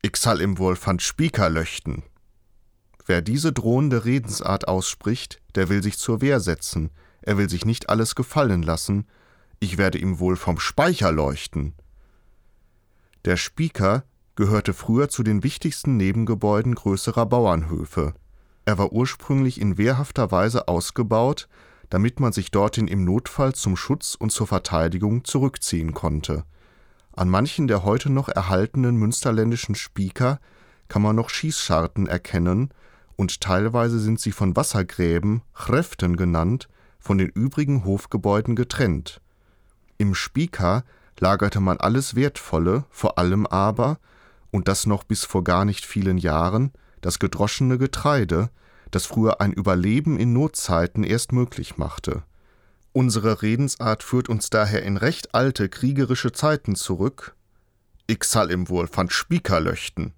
Ich sall ihm wohl Spieker löchten. Wer diese drohende Redensart ausspricht, der will sich zur Wehr setzen, er will sich nicht alles gefallen lassen, ich werde ihm wohl vom Speicher leuchten. Der Spieker gehörte früher zu den wichtigsten Nebengebäuden größerer Bauernhöfe. Er war ursprünglich in wehrhafter Weise ausgebaut, damit man sich dorthin im Notfall zum Schutz und zur Verteidigung zurückziehen konnte. An manchen der heute noch erhaltenen münsterländischen Spieker kann man noch Schießscharten erkennen, und teilweise sind sie von Wassergräben, Chräften genannt, von den übrigen Hofgebäuden getrennt. Im Spieker lagerte man alles Wertvolle, vor allem aber, und das noch bis vor gar nicht vielen Jahren, das gedroschene Getreide, das früher ein Überleben in Notzeiten erst möglich machte. Unsere Redensart führt uns daher in recht alte kriegerische Zeiten zurück. Ich sall im wohl van Spieker löchten.